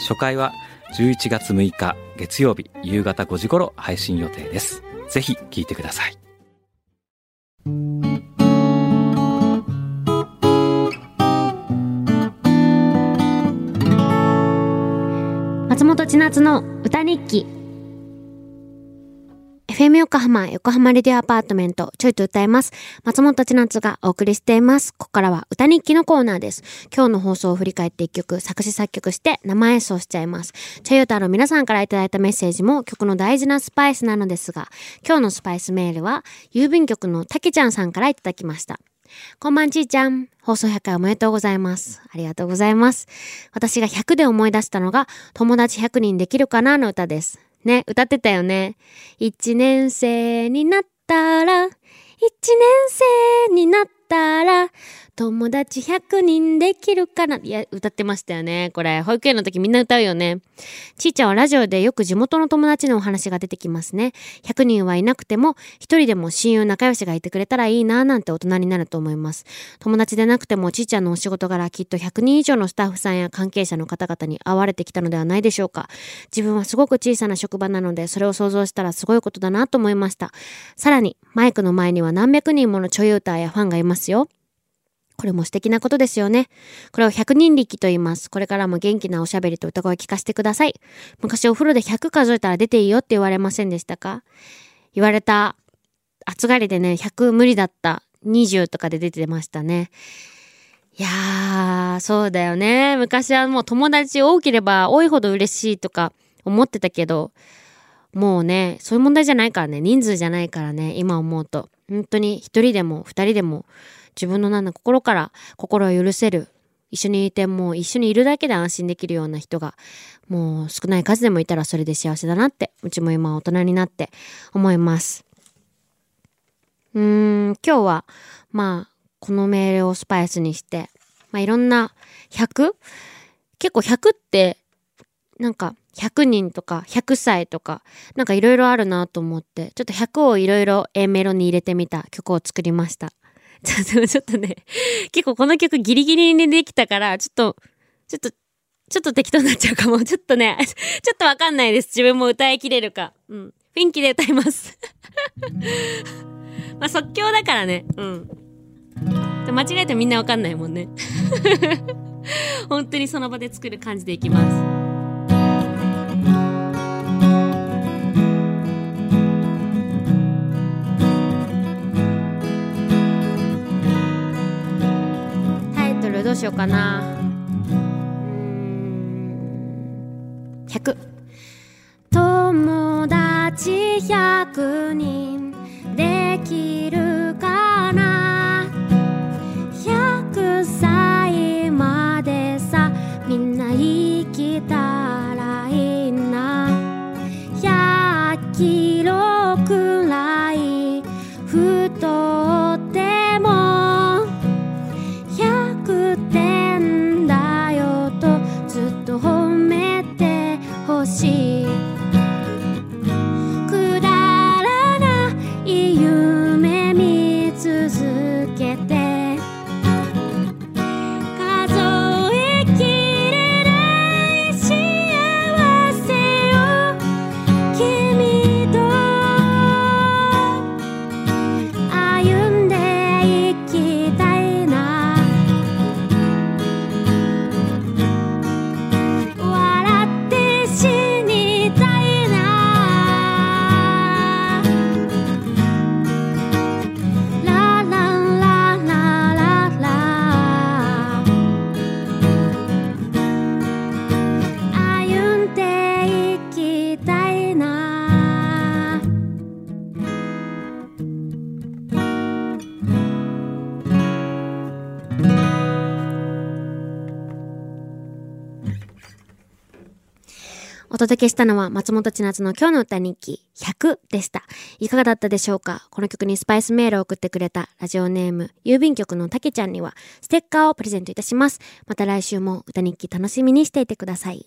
初回は11月6日月曜日夕方5時頃配信予定です。ぜひ聞いてください。松本千夏の歌日記。FM 横浜横浜レディオアパートメントちょいと歌います松本千夏がお送りしていますここからは歌日記のコーナーです今日の放送を振り返って一曲作詞作曲して生演奏しちゃいますちょい歌の皆さんからいただいたメッセージも曲の大事なスパイスなのですが今日のスパイスメールは郵便局のたけちゃんさんからいただきましたこんばんちーちゃん。放送100回おめでとうございます。ありがとうございます。私が100で思い出したのが、友達100人できるかなの歌です。ね、歌ってたよね。一年生になったら、一年生になったたら、友達100人できるかな？いや、歌ってましたよね。これ、保育園の時みんな歌うよね。ちーちゃんはラジオでよく地元の友達のお話が出てきますね。100人はいなくても、一人でも親友仲良しがいてくれたらいいなぁなんて大人になると思います。友達でなくても、ちーちゃんのお仕事柄きっと100人以上のスタッフさんや関係者の方々に会われてきたのではないでしょうか。自分はすごく小さな職場なので、それを想像したらすごいことだなと思いました。さらに、マイクの前には何百人ものちょい歌やファンがいますよ。これも素敵なことですよね。これを100人力と言います。これからも元気なおしゃべりと歌声聞かせてください。昔お風呂で100数えたら出ていいよって言われませんでしたか？言われた。暑がりでね、100無理だった。20とかで出てましたね。いやー、そうだよね。昔はもう友達多ければ多いほど嬉しいとか思ってたけど、もうね、そういう問題じゃないからね。人数じゃないからね。今思うと。本当に一人でも二人でも自分のなんだ心から心を許せる。一緒にいてもう一緒にいるだけで安心できるような人がもう少ない数でもいたらそれで幸せだなってうちも今大人になって思います。うーん、今日はまあこのメールをスパイスにしてまあいろんな 100? 結構100ってなんか100人とか100歳とかなんかいろいろあるなと思ってちょっと100をいろいろ A メロに入れてみた曲を作りました。ちょっと、ょっとね、結構この曲ギリギリにできたから、ちょっと、ちょっと、ちょっと適当になっちゃうかも。ちょっとね、ちょっとわかんないです。自分も歌いきれるか。うん。雰囲気で歌います。まあ即興だからね。うん。間違えてみんなわかんないもんね。本当にその場で作る感じでいきます。しようかな。100。友達100人できるりたいなお届けしたのは松本千夏の今日の歌日記100でした。いかがだったでしょうか？この曲にスパイスメールを送ってくれたラジオネーム郵便局のたけちゃんにはステッカーをプレゼントいたします。また来週も歌日記楽しみにしていてください。